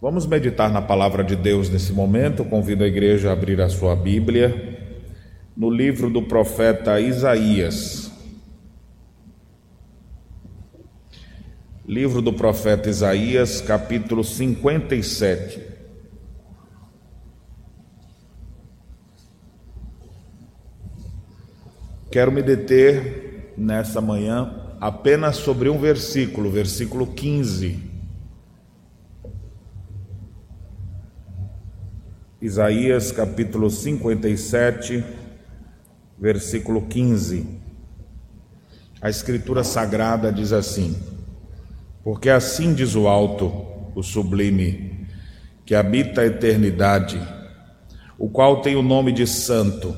Vamos meditar na palavra de Deus nesse momento. Convido a igreja a abrir a sua Bíblia no livro do profeta Isaías. Livro do profeta Isaías, capítulo 57. Quero me deter nessa manhã apenas sobre um versículo, versículo 15. Isaías capítulo 57, versículo 15. A Escritura Sagrada diz assim: Porque assim diz o Alto, o Sublime, que habita a eternidade, o qual tem o nome de Santo.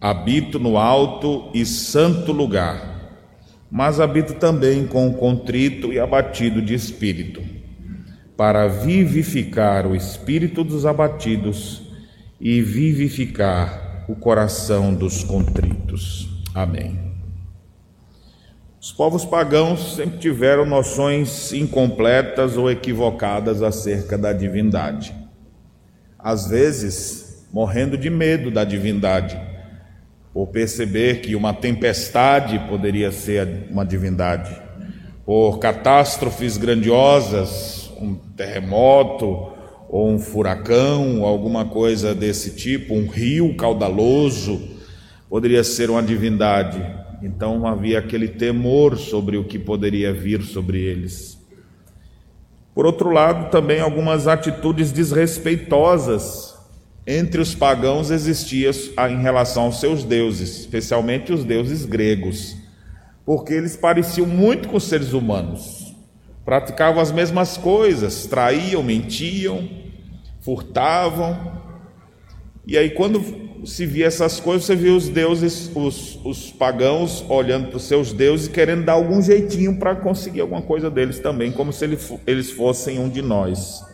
Habito no alto e santo lugar, mas habito também com o contrito e abatido de espírito para vivificar o espírito dos abatidos e vivificar o coração dos contritos. Amém. Os povos pagãos sempre tiveram noções incompletas ou equivocadas acerca da divindade. Às vezes, morrendo de medo da divindade, por perceber que uma tempestade poderia ser uma divindade, por catástrofes grandiosas um terremoto ou um furacão, alguma coisa desse tipo, um rio caudaloso, poderia ser uma divindade. Então havia aquele temor sobre o que poderia vir sobre eles. Por outro lado, também algumas atitudes desrespeitosas entre os pagãos existiam em relação aos seus deuses, especialmente os deuses gregos, porque eles pareciam muito com os seres humanos praticavam as mesmas coisas, traíam, mentiam, furtavam. E aí, quando se via essas coisas, você via os deuses, os, os pagãos, olhando para os seus deuses e querendo dar algum jeitinho para conseguir alguma coisa deles também, como se eles fossem um de nós.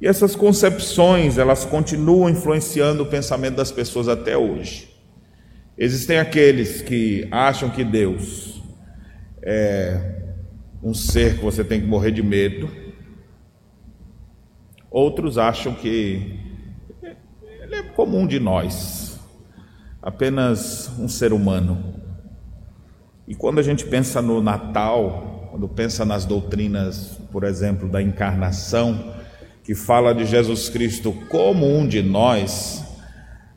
E essas concepções, elas continuam influenciando o pensamento das pessoas até hoje. Existem aqueles que acham que Deus é um ser que você tem que morrer de medo. Outros acham que ele é comum de nós, apenas um ser humano. E quando a gente pensa no Natal, quando pensa nas doutrinas, por exemplo, da encarnação, que fala de Jesus Cristo como um de nós,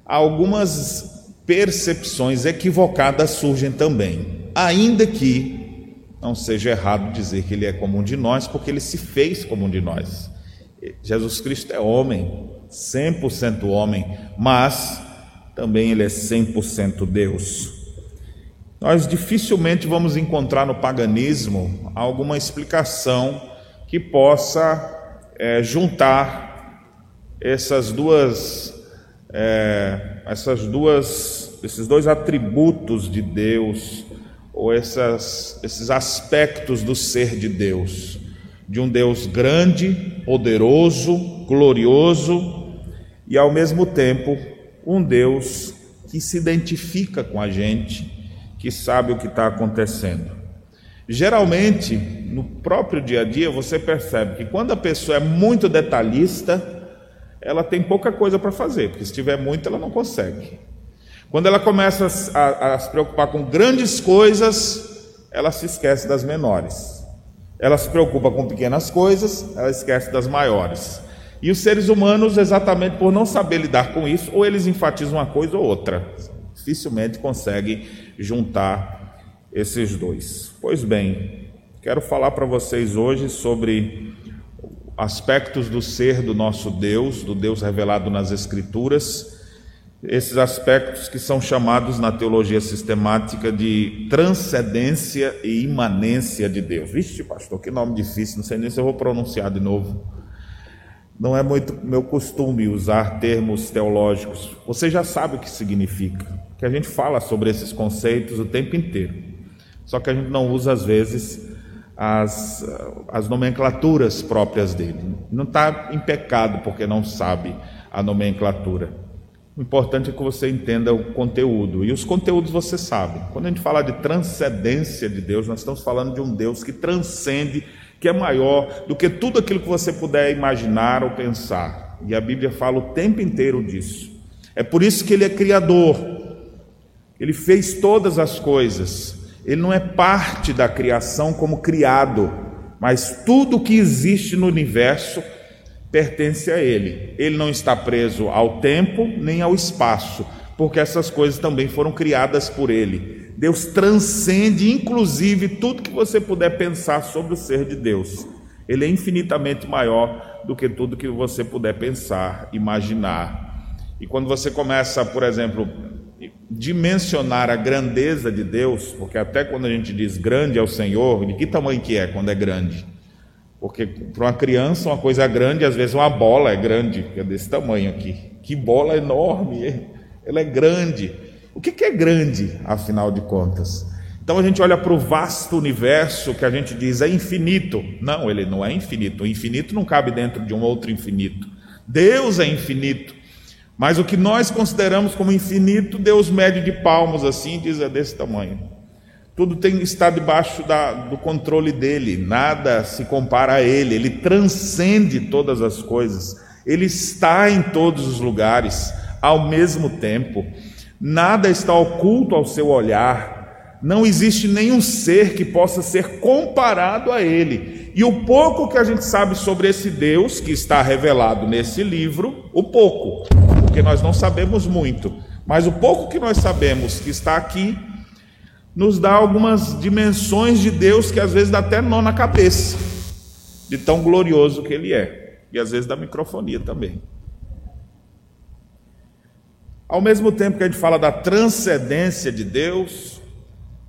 algumas percepções equivocadas surgem também, ainda que não seja errado dizer que ele é comum de nós, porque ele se fez comum de nós. Jesus Cristo é homem, 100% homem, mas também ele é 100% Deus. Nós dificilmente vamos encontrar no paganismo alguma explicação que possa é, juntar essas duas, é, essas duas, esses dois atributos de Deus ou essas, esses aspectos do ser de Deus, de um Deus grande, poderoso, glorioso e ao mesmo tempo um Deus que se identifica com a gente, que sabe o que está acontecendo. Geralmente, no próprio dia a dia, você percebe que quando a pessoa é muito detalhista, ela tem pouca coisa para fazer, porque se tiver muito, ela não consegue. Quando ela começa a, a, se preocupar com grandes coisas, ela se esquece das menores. Ela se preocupa com pequenas coisas, ela esquece das maiores. E os seres humanos, exatamente por não saber lidar com isso, ou eles enfatizam uma coisa ou outra. Dificilmente conseguem juntar esses dois. Pois bem, quero falar para vocês hoje sobre aspectos do ser do nosso Deus, do Deus revelado nas Escrituras esses aspectos que são chamados na teologia sistemática de transcendência e imanência de Deus. Vixe, pastor, que nome difícil, não sei nem se eu vou pronunciar de novo. Não é muito meu costume usar termos teológicos. Você já sabe o que significa, que a gente fala sobre esses conceitos o tempo inteiro. Só que a gente não usa, às vezes, as, as nomenclaturas próprias dele. Não está em pecado porque não sabe a nomenclatura. O importante é que você entenda o conteúdo. E os conteúdos você sabe. Quando a gente fala de transcendência de Deus, nós estamos falando de um Deus que transcende que é maior do que tudo aquilo que você puder imaginar ou pensar. E a Bíblia fala o tempo inteiro disso. É por isso que ele é criador. Ele fez todas as coisas. Ele não é parte da criação como criado, mas tudo que existe no universo pertence a ele. Ele não está preso ao tempo nem ao espaço, porque essas coisas também foram criadas por ele. Deus transcende, inclusive, tudo que você puder pensar sobre o ser de Deus. Ele é infinitamente maior do que tudo que você puder pensar, imaginar. E quando você começa, por exemplo, dimensionar a grandeza de Deus, porque até quando a gente diz grande é o Senhor, de que tamanho que é quando é grande? Porque para uma criança uma coisa grande, às vezes uma bola é grande, que é desse tamanho aqui. Que bola enorme, ela é grande. O que é grande, afinal de contas? Então a gente olha para o vasto universo que a gente diz é infinito. Não, ele não é infinito. O infinito não cabe dentro de um outro infinito. Deus é infinito. Mas o que nós consideramos como infinito, Deus mede de palmos assim, diz é desse tamanho. Tudo tem está debaixo da, do controle dele, nada se compara a ele, ele transcende todas as coisas, ele está em todos os lugares ao mesmo tempo, nada está oculto ao seu olhar, não existe nenhum ser que possa ser comparado a ele. E o pouco que a gente sabe sobre esse Deus que está revelado nesse livro, o pouco, porque nós não sabemos muito, mas o pouco que nós sabemos que está aqui, nos dá algumas dimensões de Deus que às vezes dá até nó na cabeça, de tão glorioso que Ele é, e às vezes da microfonia também. Ao mesmo tempo que a gente fala da transcendência de Deus,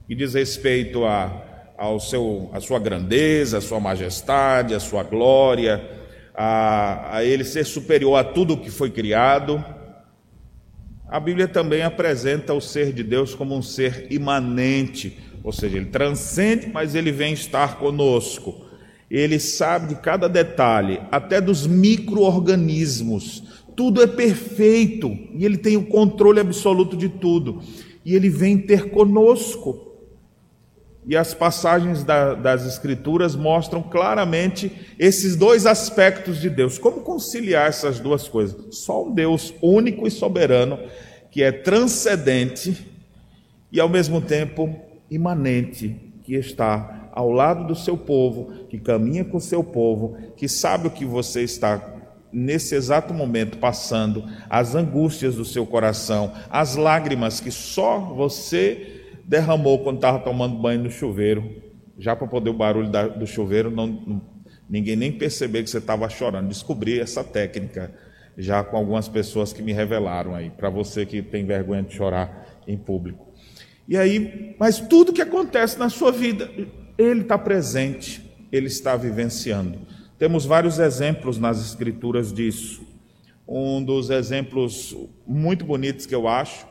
que diz respeito a, ao seu, a sua grandeza, a sua majestade, a sua glória, a, a Ele ser superior a tudo que foi criado, a Bíblia também apresenta o ser de Deus como um ser imanente, ou seja, ele transcende, mas ele vem estar conosco. Ele sabe de cada detalhe, até dos micro-organismos. Tudo é perfeito e ele tem o controle absoluto de tudo. E ele vem ter conosco. E as passagens da, das Escrituras mostram claramente esses dois aspectos de Deus. Como conciliar essas duas coisas? Só um Deus único e soberano, que é transcendente e ao mesmo tempo imanente, que está ao lado do seu povo, que caminha com o seu povo, que sabe o que você está nesse exato momento passando, as angústias do seu coração, as lágrimas que só você derramou quando estava tomando banho no chuveiro, já para poder o barulho da, do chuveiro, não, não, ninguém nem perceber que você estava chorando. Descobri essa técnica já com algumas pessoas que me revelaram aí, para você que tem vergonha de chorar em público. E aí, mas tudo que acontece na sua vida, Ele está presente, Ele está vivenciando. Temos vários exemplos nas Escrituras disso. Um dos exemplos muito bonitos que eu acho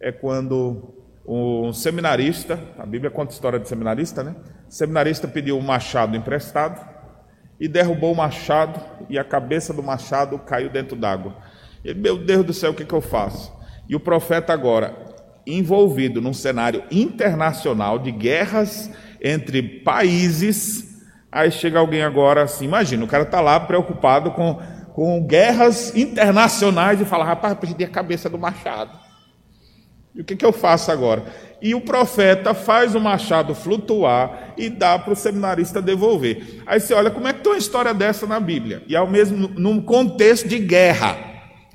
é quando um seminarista, a Bíblia conta a história de seminarista, né? Seminarista pediu um machado emprestado e derrubou o machado e a cabeça do machado caiu dentro d'água. Ele, meu Deus do céu, o que, que eu faço? E o profeta agora, envolvido num cenário internacional de guerras entre países, aí chega alguém agora assim, imagina, o cara está lá preocupado com, com guerras internacionais e fala, rapaz, perdi a cabeça do machado. E o que, que eu faço agora? E o profeta faz o machado flutuar e dá para o seminarista devolver. Aí você olha como é que tem uma história dessa na Bíblia. E ao mesmo num contexto de guerra.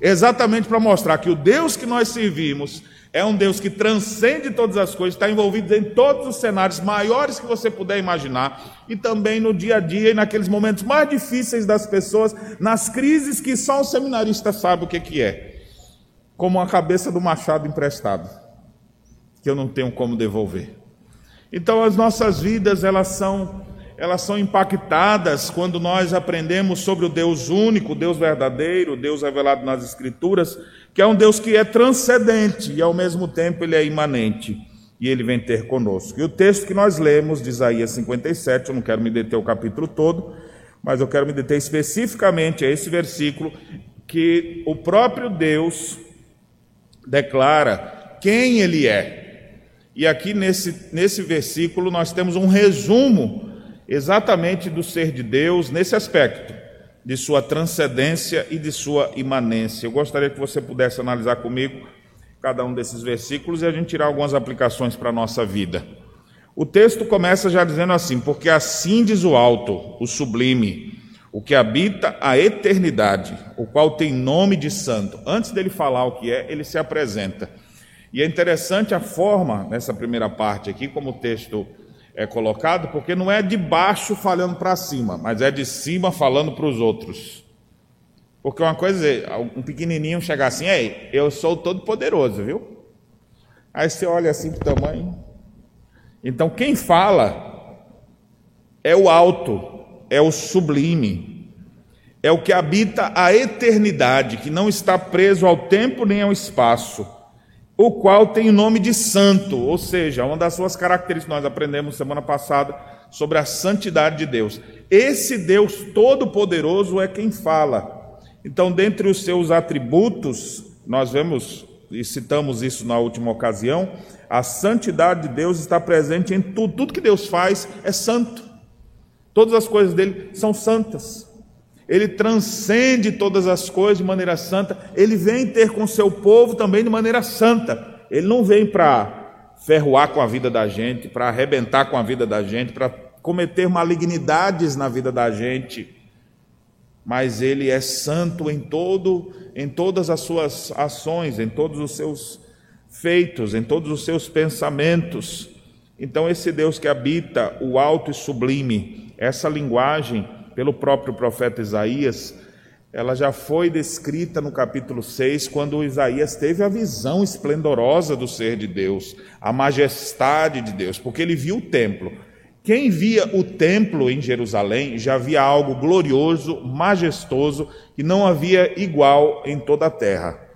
Exatamente para mostrar que o Deus que nós servimos é um Deus que transcende todas as coisas, está envolvido em todos os cenários maiores que você puder imaginar, e também no dia a dia e naqueles momentos mais difíceis das pessoas, nas crises que só o seminarista sabe o que, que é como a cabeça do machado emprestado, que eu não tenho como devolver. Então as nossas vidas, elas são elas são impactadas quando nós aprendemos sobre o Deus único, Deus verdadeiro, Deus revelado nas Escrituras, que é um Deus que é transcendente e ao mesmo tempo ele é imanente e ele vem ter conosco. E o texto que nós lemos de Isaías 57, eu não quero me deter o capítulo todo, mas eu quero me deter especificamente a esse versículo que o próprio Deus declara quem ele é. E aqui nesse, nesse versículo nós temos um resumo exatamente do ser de Deus nesse aspecto, de sua transcendência e de sua imanência. Eu gostaria que você pudesse analisar comigo cada um desses versículos e a gente tirar algumas aplicações para a nossa vida. O texto começa já dizendo assim: Porque assim diz o alto, o sublime, o que habita a eternidade, o qual tem nome de santo. Antes dele falar o que é, ele se apresenta. E é interessante a forma, nessa primeira parte aqui, como o texto é colocado, porque não é de baixo falando para cima, mas é de cima falando para os outros. Porque uma coisa é um pequenininho chegar assim, ei, eu sou todo poderoso, viu? Aí você olha assim para o tamanho. Então quem fala é o alto, é o sublime, é o que habita a eternidade, que não está preso ao tempo nem ao espaço o qual tem o nome de santo, ou seja, uma das suas características nós aprendemos semana passada sobre a santidade de Deus. Esse Deus todo-poderoso é quem fala. Então, dentre os seus atributos, nós vemos e citamos isso na última ocasião, a santidade de Deus está presente em tudo. Tudo que Deus faz é santo. Todas as coisas dele são santas ele transcende todas as coisas de maneira santa, ele vem ter com seu povo também de maneira santa. Ele não vem para ferroar com a vida da gente, para arrebentar com a vida da gente, para cometer malignidades na vida da gente, mas ele é santo em todo, em todas as suas ações, em todos os seus feitos, em todos os seus pensamentos. Então esse Deus que habita o alto e sublime, essa linguagem pelo próprio profeta Isaías, ela já foi descrita no capítulo 6, quando Isaías teve a visão esplendorosa do ser de Deus, a majestade de Deus, porque ele viu o templo. Quem via o templo em Jerusalém já via algo glorioso, majestoso, que não havia igual em toda a terra.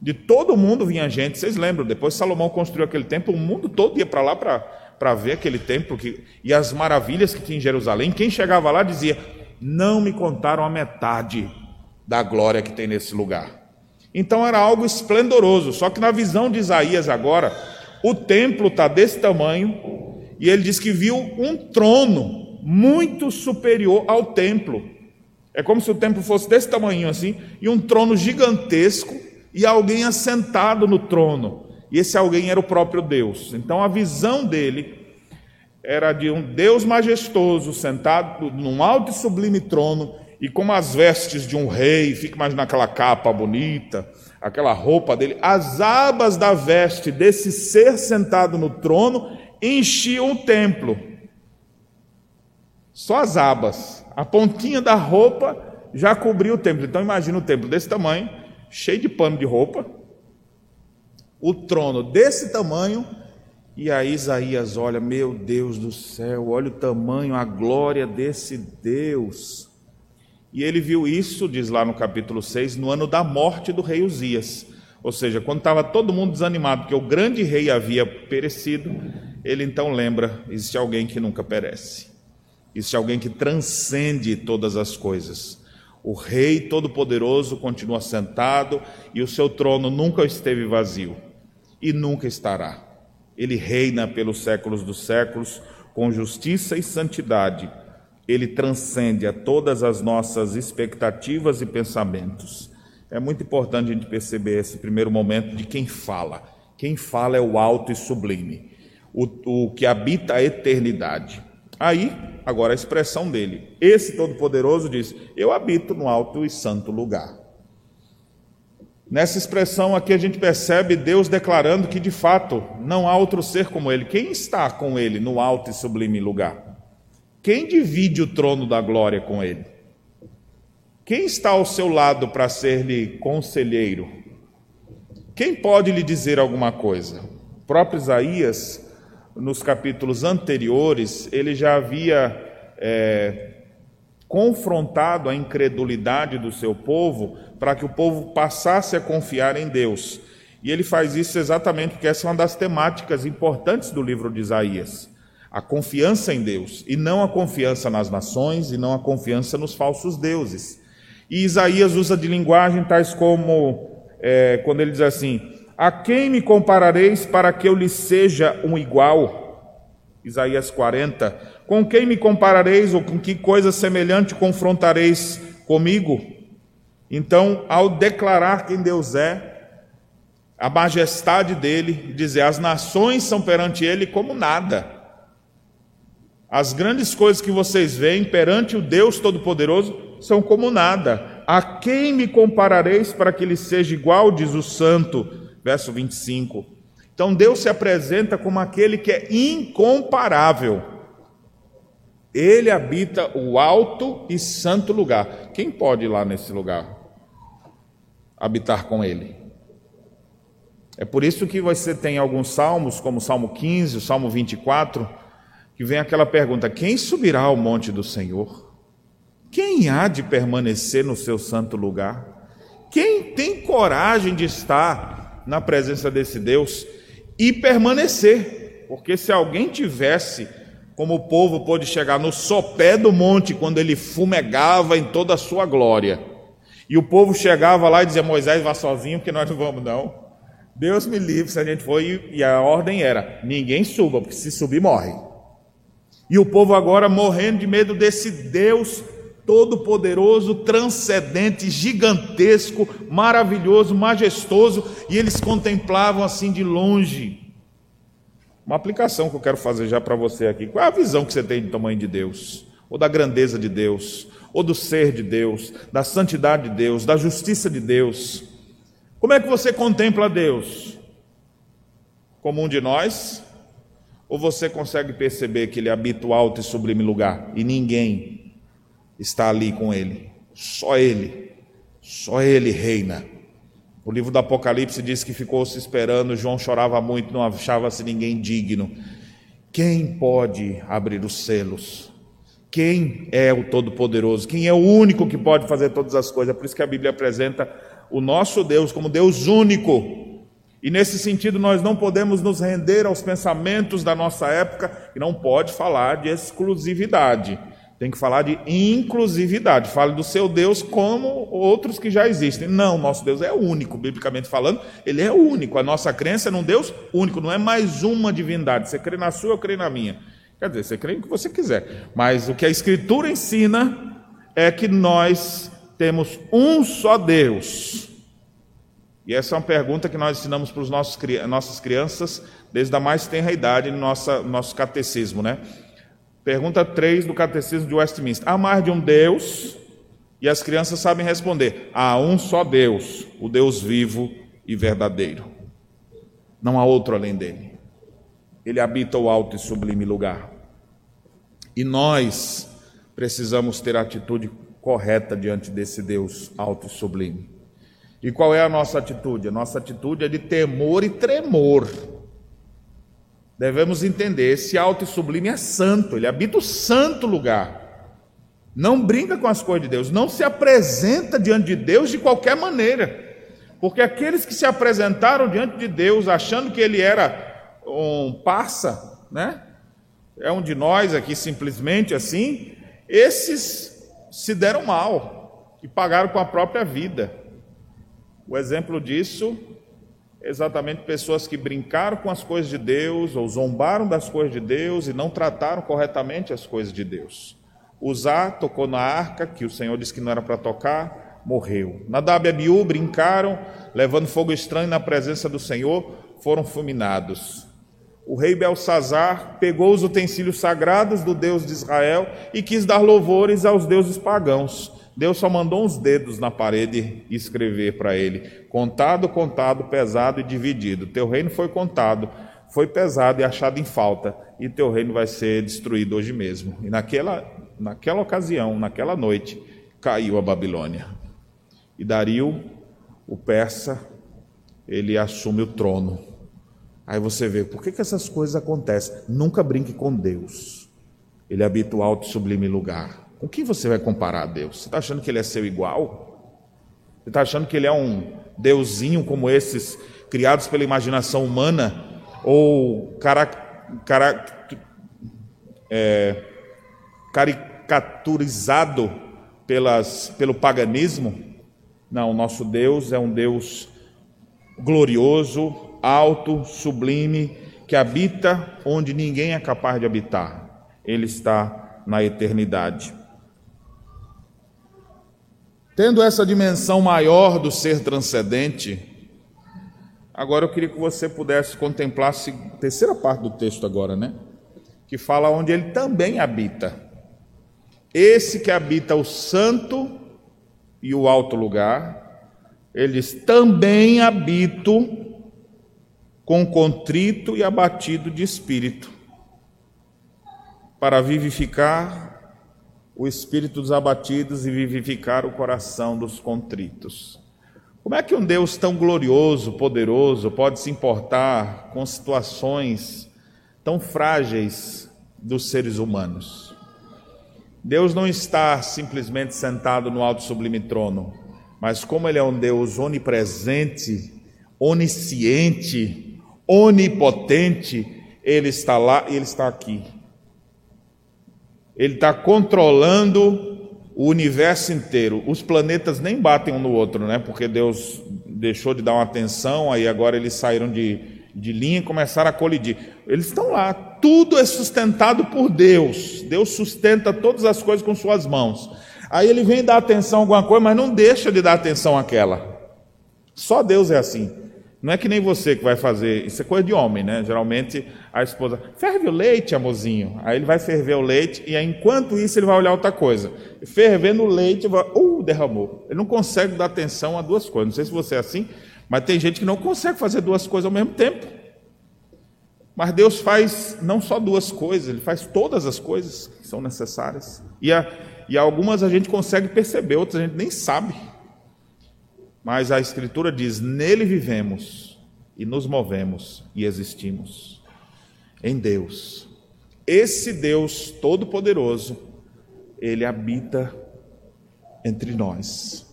De todo mundo vinha gente, vocês lembram, depois Salomão construiu aquele templo, o mundo todo ia para lá para ver aquele templo que, e as maravilhas que tinha em Jerusalém, quem chegava lá dizia: Não me contaram a metade da glória que tem nesse lugar. Então era algo esplendoroso, só que na visão de Isaías agora, o templo está desse tamanho, e ele diz que viu um trono muito superior ao templo. É como se o templo fosse desse tamanho assim, e um trono gigantesco, e alguém assentado no trono e esse alguém era o próprio Deus. Então a visão dele era de um Deus majestoso sentado num alto e sublime trono e com as vestes de um rei, fica imaginando aquela capa bonita, aquela roupa dele, as abas da veste desse ser sentado no trono enchiam o templo. Só as abas, a pontinha da roupa já cobriu o templo. Então imagina o templo desse tamanho, cheio de pano de roupa, o trono desse tamanho, e aí Isaías olha, meu Deus do céu, olha o tamanho, a glória desse Deus. E ele viu isso, diz lá no capítulo 6, no ano da morte do rei Uzias. Ou seja, quando estava todo mundo desanimado, porque o grande rei havia perecido, ele então lembra: existe alguém que nunca perece, existe alguém que transcende todas as coisas. O Rei Todo-Poderoso continua sentado e o seu trono nunca esteve vazio e nunca estará. Ele reina pelos séculos dos séculos com justiça e santidade. Ele transcende a todas as nossas expectativas e pensamentos. É muito importante a gente perceber esse primeiro momento de quem fala. Quem fala é o alto e sublime, o, o que habita a eternidade. Aí, agora a expressão dele. Esse Todo-Poderoso diz: Eu habito no alto e santo lugar. Nessa expressão aqui a gente percebe Deus declarando que de fato não há outro ser como Ele. Quem está com Ele no alto e sublime lugar? Quem divide o trono da glória com Ele? Quem está ao seu lado para ser-lhe conselheiro? Quem pode lhe dizer alguma coisa? O próprio Isaías, nos capítulos anteriores, ele já havia é, confrontado a incredulidade do seu povo para que o povo passasse a confiar em Deus. E ele faz isso exatamente porque essa é uma das temáticas importantes do livro de Isaías. A confiança em Deus, e não a confiança nas nações, e não a confiança nos falsos deuses. E Isaías usa de linguagem tais como, é, quando ele diz assim: A quem me comparareis para que eu lhe seja um igual? Isaías 40, Com quem me comparareis ou com que coisa semelhante confrontareis comigo? Então, ao declarar quem Deus é, a majestade dele, dizer: as nações são perante ele como nada. As grandes coisas que vocês veem perante o Deus Todo-Poderoso são como nada. A quem me comparareis para que ele seja igual, diz o santo, verso 25. Então Deus se apresenta como aquele que é incomparável. Ele habita o alto e santo lugar. Quem pode ir lá nesse lugar? Habitar com ele. É por isso que você tem alguns salmos, como o Salmo 15, o Salmo 24, que vem aquela pergunta: quem subirá ao monte do Senhor? Quem há de permanecer no seu santo lugar? Quem tem coragem de estar na presença desse Deus e permanecer? Porque se alguém tivesse como o povo pôde chegar no sopé do monte quando ele fumegava em toda a sua glória. E o povo chegava lá e dizia: Moisés, vá sozinho, porque nós não vamos, não. Deus me livre se a gente for. E a ordem era: ninguém suba, porque se subir, morre. E o povo agora morrendo de medo desse Deus todo-poderoso, transcendente, gigantesco, maravilhoso, majestoso, e eles contemplavam assim de longe. Uma aplicação que eu quero fazer já para você aqui. Qual é a visão que você tem do tamanho de Deus? Ou da grandeza de Deus? Ou do ser de Deus? Da santidade de Deus? Da justiça de Deus? Como é que você contempla Deus? Como um de nós? Ou você consegue perceber que Ele habita o alto e sublime lugar e ninguém está ali com Ele? Só Ele, só Ele reina. O livro do Apocalipse diz que ficou se esperando, João chorava muito, não achava-se ninguém digno. Quem pode abrir os selos? Quem é o Todo-Poderoso? Quem é o único que pode fazer todas as coisas? É por isso que a Bíblia apresenta o nosso Deus como Deus único. E nesse sentido, nós não podemos nos render aos pensamentos da nossa época, e não pode falar de exclusividade. Tem que falar de inclusividade. Fale do seu Deus como outros que já existem. Não, nosso Deus é único, biblicamente falando, ele é único. A nossa crença é num Deus único, não é mais uma divindade. Você crê na sua, eu creio na minha. Quer dizer, você crê no que você quiser. Mas o que a Escritura ensina é que nós temos um só Deus. E essa é uma pergunta que nós ensinamos para nossos, nossas crianças desde a mais tenra idade no nosso catecismo, né? Pergunta 3 do Catecismo de Westminster: Há mais de um Deus? E as crianças sabem responder: há um só Deus, o Deus vivo e verdadeiro. Não há outro além dele. Ele habita o alto e sublime lugar. E nós precisamos ter a atitude correta diante desse Deus alto e sublime. E qual é a nossa atitude? A nossa atitude é de temor e tremor devemos entender: esse alto e sublime é santo, ele habita o santo lugar. Não brinca com as coisas de Deus, não se apresenta diante de Deus de qualquer maneira. Porque aqueles que se apresentaram diante de Deus achando que ele era um parça, né? É um de nós aqui simplesmente assim, esses se deram mal e pagaram com a própria vida. O exemplo disso exatamente pessoas que brincaram com as coisas de Deus ou zombaram das coisas de Deus e não trataram corretamente as coisas de Deus. Uzá tocou na arca, que o Senhor disse que não era para tocar, morreu. Nadab e Abiú brincaram, levando fogo estranho na presença do Senhor, foram fulminados. O rei Belsazar pegou os utensílios sagrados do Deus de Israel e quis dar louvores aos deuses pagãos. Deus só mandou uns dedos na parede escrever para ele: contado, contado, pesado e dividido. Teu reino foi contado, foi pesado e achado em falta, e teu reino vai ser destruído hoje mesmo. E naquela, naquela ocasião, naquela noite, caiu a Babilônia. E Dario, o persa, ele assume o trono. Aí você vê, por que, que essas coisas acontecem? Nunca brinque com Deus. Ele habita o alto e sublime lugar. Com quem você vai comparar a Deus? Você está achando que ele é seu igual? Você está achando que ele é um deusinho como esses criados pela imaginação humana? Ou cara, cara, é, caricaturizado pelas, pelo paganismo? Não, nosso Deus é um Deus glorioso, alto, sublime, que habita onde ninguém é capaz de habitar ele está na eternidade. Tendo essa dimensão maior do ser transcendente, agora eu queria que você pudesse contemplar a terceira parte do texto agora, né? Que fala onde ele também habita. Esse que habita o santo e o alto lugar, ele diz: também habito com contrito e abatido de espírito, para vivificar o espírito dos abatidos e vivificar o coração dos contritos. Como é que um Deus tão glorioso, poderoso, pode se importar com situações tão frágeis dos seres humanos? Deus não está simplesmente sentado no alto sublime trono, mas como Ele é um Deus onipresente, onisciente, onipotente, Ele está lá e Ele está aqui ele está controlando o universo inteiro. Os planetas nem batem um no outro, né? Porque Deus deixou de dar uma atenção, aí agora eles saíram de, de linha e começaram a colidir. Eles estão lá, tudo é sustentado por Deus. Deus sustenta todas as coisas com suas mãos. Aí ele vem dar atenção a alguma coisa, mas não deixa de dar atenção àquela. Só Deus é assim. Não é que nem você que vai fazer, isso é coisa de homem, né? Geralmente a esposa, ferve o leite, amorzinho. Aí ele vai ferver o leite e aí, enquanto isso ele vai olhar outra coisa. Fervendo o leite, vai, uh, derramou. Ele não consegue dar atenção a duas coisas. Não sei se você é assim, mas tem gente que não consegue fazer duas coisas ao mesmo tempo. Mas Deus faz não só duas coisas, Ele faz todas as coisas que são necessárias. E, a, e algumas a gente consegue perceber, outras a gente nem sabe. Mas a Escritura diz: nele vivemos e nos movemos e existimos. Em Deus. Esse Deus Todo-Poderoso, ele habita entre nós.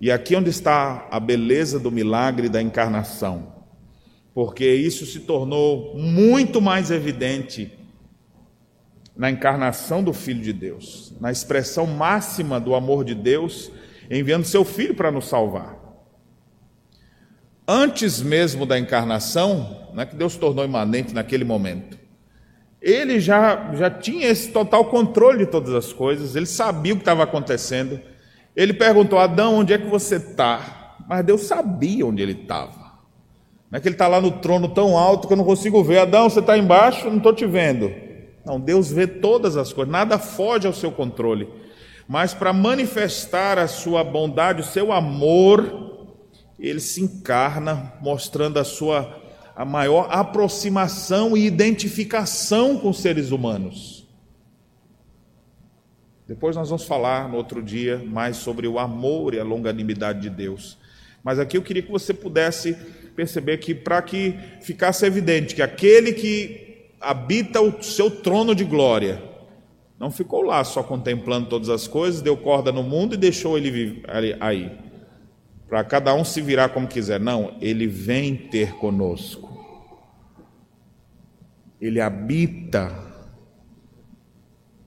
E aqui onde está a beleza do milagre da encarnação, porque isso se tornou muito mais evidente na encarnação do Filho de Deus, na expressão máxima do amor de Deus enviando seu filho para nos salvar. Antes mesmo da encarnação, não é que Deus tornou imanente naquele momento, ele já, já tinha esse total controle de todas as coisas, ele sabia o que estava acontecendo. Ele perguntou: Adão, onde é que você está? Mas Deus sabia onde ele estava. Não é que ele está lá no trono tão alto que eu não consigo ver. Adão, você está embaixo? Não estou te vendo. Não, Deus vê todas as coisas, nada foge ao seu controle mas para manifestar a sua bondade, o seu amor, ele se encarna, mostrando a sua a maior aproximação e identificação com os seres humanos. Depois nós vamos falar no outro dia mais sobre o amor e a longanimidade de Deus. Mas aqui eu queria que você pudesse perceber que para que ficasse evidente que aquele que habita o seu trono de glória, não ficou lá só contemplando todas as coisas, deu corda no mundo e deixou ele aí. Para cada um se virar como quiser. Não, ele vem ter conosco. Ele habita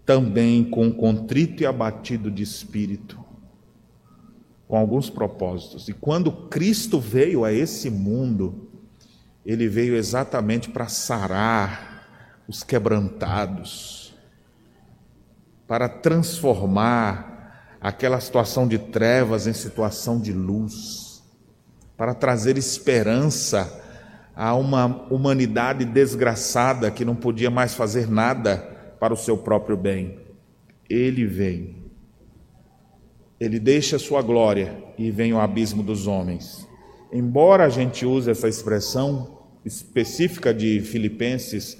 também com contrito e abatido de espírito, com alguns propósitos. E quando Cristo veio a esse mundo, ele veio exatamente para sarar os quebrantados para transformar aquela situação de trevas em situação de luz, para trazer esperança a uma humanidade desgraçada que não podia mais fazer nada para o seu próprio bem. Ele vem. Ele deixa a sua glória e vem ao abismo dos homens. Embora a gente use essa expressão específica de Filipenses,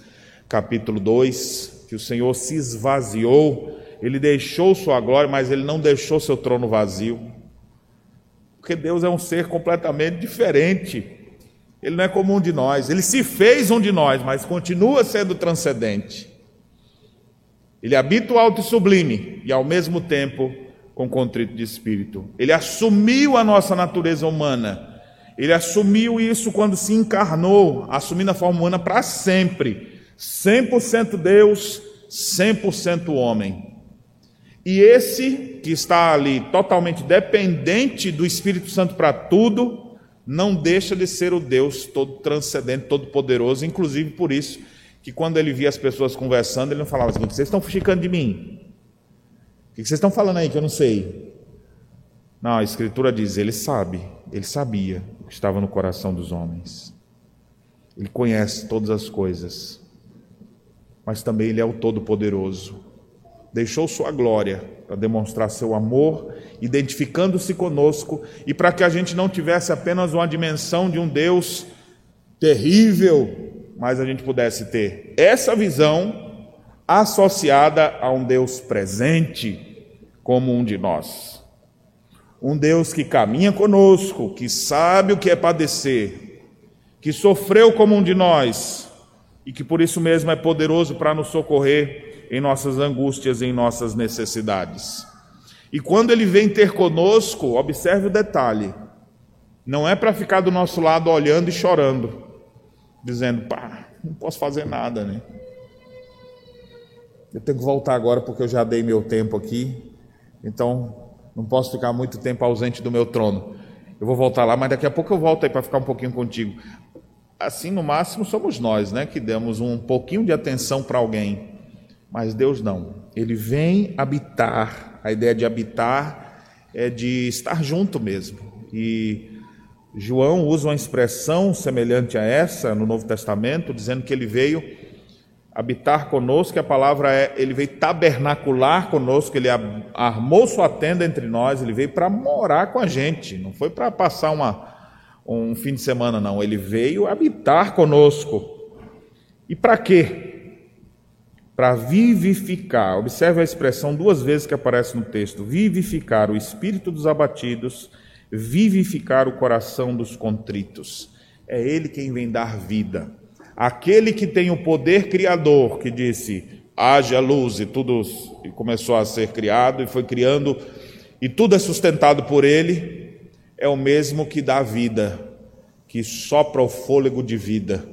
capítulo 2, que o Senhor se esvaziou, ele deixou sua glória, mas ele não deixou seu trono vazio. Porque Deus é um ser completamente diferente. Ele não é como um de nós. Ele se fez um de nós, mas continua sendo transcendente. Ele habita o alto e sublime e, ao mesmo tempo, com contrito de espírito. Ele assumiu a nossa natureza humana. Ele assumiu isso quando se encarnou, assumindo a forma humana para sempre. 100% Deus, 100% homem. E esse que está ali totalmente dependente do Espírito Santo para tudo, não deixa de ser o Deus todo transcendente, todo poderoso, inclusive por isso que quando ele via as pessoas conversando, ele não falava assim: vocês estão fuxicando de mim? O que vocês estão falando aí que eu não sei? Não, a Escritura diz: ele sabe, ele sabia o que estava no coração dos homens. Ele conhece todas as coisas, mas também ele é o Todo-Poderoso. Deixou sua glória para demonstrar seu amor, identificando-se conosco e para que a gente não tivesse apenas uma dimensão de um Deus terrível, mas a gente pudesse ter essa visão associada a um Deus presente como um de nós. Um Deus que caminha conosco, que sabe o que é padecer, que sofreu como um de nós e que por isso mesmo é poderoso para nos socorrer em nossas angústias em nossas necessidades. E quando ele vem ter conosco, observe o detalhe: não é para ficar do nosso lado olhando e chorando dizendo, pá, não posso fazer nada, né? Eu tenho que voltar agora porque eu já dei meu tempo aqui, então não posso ficar muito tempo ausente do meu trono. Eu vou voltar lá, mas daqui a pouco eu volto aí para ficar um pouquinho contigo. Assim, no máximo, somos nós, né, que damos um pouquinho de atenção para alguém, mas Deus não. Ele vem habitar. A ideia de habitar é de estar junto mesmo. E João usa uma expressão semelhante a essa no Novo Testamento, dizendo que ele veio habitar conosco, a palavra é, ele veio tabernacular conosco, ele armou sua tenda entre nós, ele veio para morar com a gente, não foi para passar uma, um fim de semana, não, ele veio habitar conosco. E para quê? Para vivificar, observe a expressão duas vezes que aparece no texto: vivificar o espírito dos abatidos vivificar o coração dos contritos. É Ele quem vem dar vida. Aquele que tem o poder criador, que disse: haja luz, e tudo começou a ser criado, e foi criando, e tudo é sustentado por Ele, é o mesmo que dá vida, que sopra o fôlego de vida,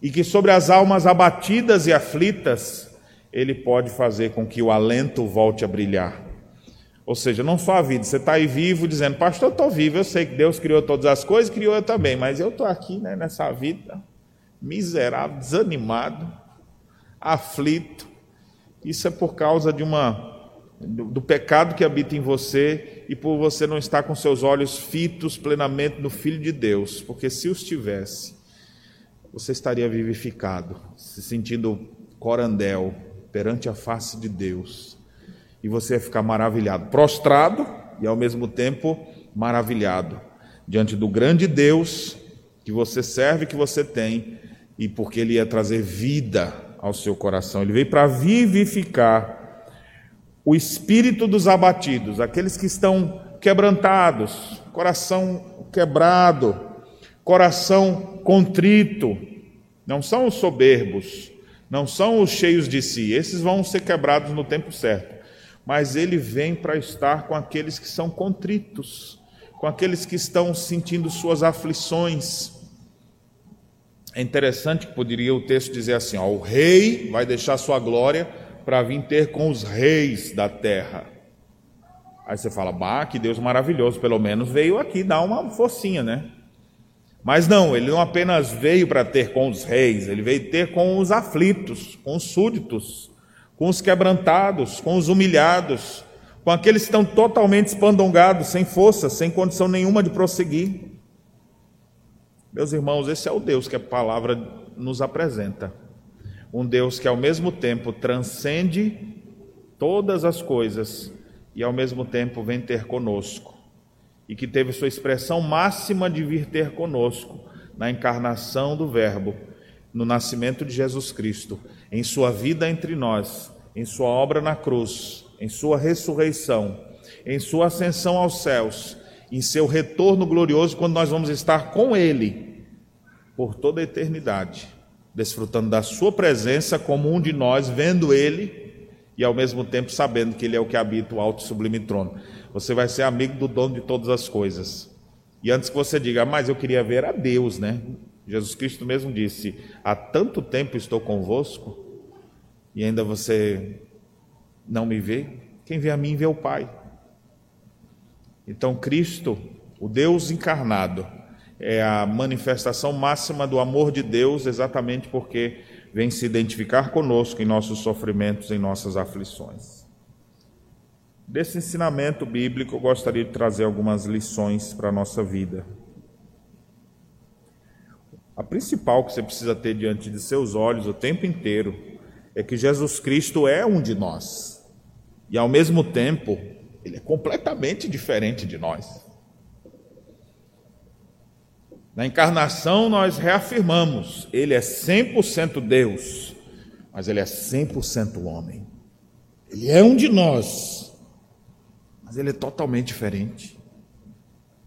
e que sobre as almas abatidas e aflitas, Ele pode fazer com que o alento volte a brilhar. Ou seja, não só a vida, você está aí vivo dizendo, pastor, eu estou vivo, eu sei que Deus criou todas as coisas, criou eu também, mas eu estou aqui né, nessa vida, miserável, desanimado, aflito. Isso é por causa de uma do, do, pecado que habita em você e por você não estar com seus olhos fitos plenamente no Filho de Deus, porque se os tivesse, você estaria vivificado, se sentindo corandel perante a face de Deus e você vai ficar maravilhado, prostrado e ao mesmo tempo maravilhado diante do grande Deus que você serve, que você tem, e porque ele ia trazer vida ao seu coração. Ele veio para vivificar o espírito dos abatidos, aqueles que estão quebrantados, coração quebrado, coração contrito. Não são os soberbos, não são os cheios de si, esses vão ser quebrados no tempo certo mas ele vem para estar com aqueles que são contritos, com aqueles que estão sentindo suas aflições. É interessante que poderia o texto dizer assim: ó, o rei vai deixar sua glória para vir ter com os reis da terra. Aí você fala, bah, que Deus maravilhoso, pelo menos veio aqui dar uma forcinha, né? Mas não, ele não apenas veio para ter com os reis, ele veio ter com os aflitos, com os súditos, com os quebrantados, com os humilhados, com aqueles que estão totalmente espandongados, sem força, sem condição nenhuma de prosseguir. Meus irmãos, esse é o Deus que a palavra nos apresenta. Um Deus que ao mesmo tempo transcende todas as coisas e ao mesmo tempo vem ter conosco. E que teve sua expressão máxima de vir ter conosco na encarnação do Verbo, no nascimento de Jesus Cristo, em sua vida entre nós em sua obra na cruz, em sua ressurreição, em sua ascensão aos céus, em seu retorno glorioso, quando nós vamos estar com Ele por toda a eternidade, desfrutando da Sua presença como um de nós, vendo Ele e ao mesmo tempo sabendo que Ele é o que habita o alto e sublime trono. Você vai ser amigo do dono de todas as coisas. E antes que você diga, ah, mas eu queria ver a Deus, né? Jesus Cristo mesmo disse: Há tanto tempo estou convosco e ainda você não me vê, quem vê a mim vê o Pai. Então, Cristo, o Deus encarnado, é a manifestação máxima do amor de Deus, exatamente porque vem se identificar conosco em nossos sofrimentos, em nossas aflições. Desse ensinamento bíblico, eu gostaria de trazer algumas lições para a nossa vida. A principal que você precisa ter diante de seus olhos o tempo inteiro é que Jesus Cristo é um de nós. E ao mesmo tempo, ele é completamente diferente de nós. Na encarnação, nós reafirmamos: Ele é 100% Deus, mas Ele é 100% homem. Ele é um de nós, mas Ele é totalmente diferente.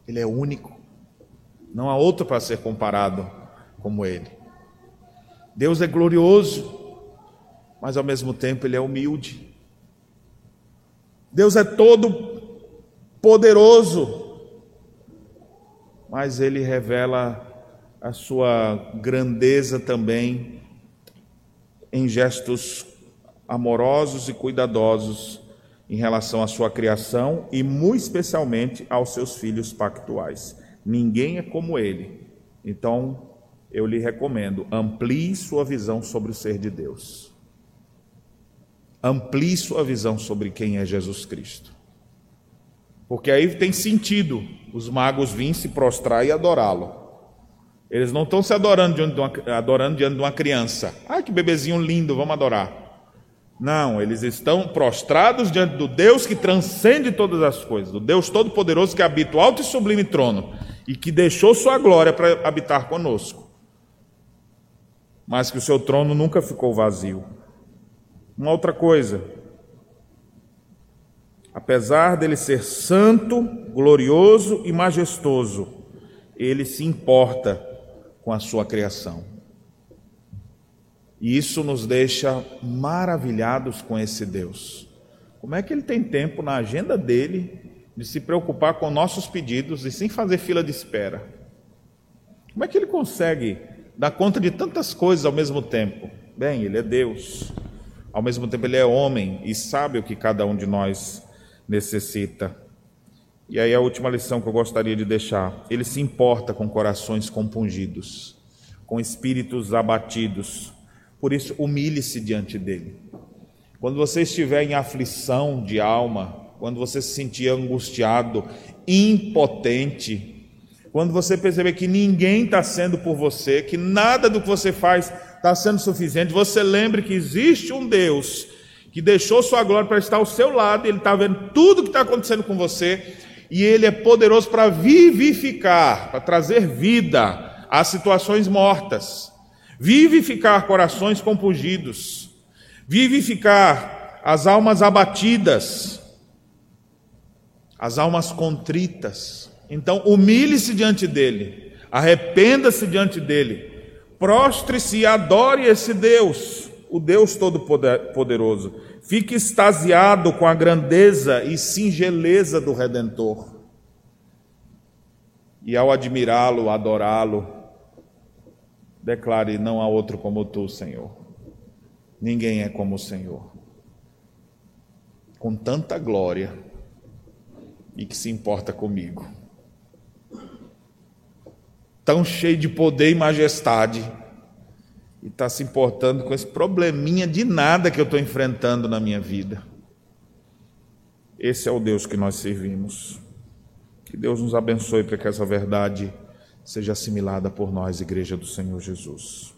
Ele é único. Não há outro para ser comparado como Ele. Deus é glorioso, mas ao mesmo tempo Ele é humilde. Deus é todo poderoso, mas ele revela a sua grandeza também em gestos amorosos e cuidadosos em relação à sua criação e muito especialmente aos seus filhos pactuais. Ninguém é como ele. Então, eu lhe recomendo, amplie sua visão sobre o ser de Deus. Amplie sua visão sobre quem é Jesus Cristo. Porque aí tem sentido os magos virem se prostrar e adorá-lo. Eles não estão se adorando diante, de uma, adorando diante de uma criança. Ah, que bebezinho lindo, vamos adorar. Não, eles estão prostrados diante do Deus que transcende todas as coisas, do Deus Todo-Poderoso que habita o alto e sublime trono e que deixou sua glória para habitar conosco. Mas que o seu trono nunca ficou vazio. Uma outra coisa, Apesar dele ser santo, glorioso e majestoso, ele se importa com a sua criação. E isso nos deixa maravilhados com esse Deus. Como é que ele tem tempo na agenda dele de se preocupar com nossos pedidos e sem fazer fila de espera? Como é que ele consegue dar conta de tantas coisas ao mesmo tempo? Bem, ele é Deus. Ao mesmo tempo, ele é homem e sabe o que cada um de nós necessita. E aí a última lição que eu gostaria de deixar: ele se importa com corações compungidos, com espíritos abatidos. Por isso, humilhe-se diante dele. Quando você estiver em aflição de alma, quando você se sentir angustiado, impotente, quando você perceber que ninguém está sendo por você, que nada do que você faz está sendo suficiente, você lembre que existe um Deus que deixou sua glória para estar ao seu lado, ele está vendo tudo que está acontecendo com você, e ele é poderoso para vivificar, para trazer vida às situações mortas, vivificar corações compungidos, vivificar as almas abatidas, as almas contritas. Então, humilhe-se diante dele, arrependa-se diante dele, prostre-se e adore esse Deus o Deus Todo-Poderoso. Fique extasiado com a grandeza e singeleza do Redentor. E ao admirá-lo, adorá-lo, declare: Não há outro como tu, Senhor. Ninguém é como o Senhor. Com tanta glória e que se importa comigo. Tão cheio de poder e majestade e está se importando com esse probleminha de nada que eu estou enfrentando na minha vida. Esse é o Deus que nós servimos. Que Deus nos abençoe para que essa verdade seja assimilada por nós, Igreja do Senhor Jesus.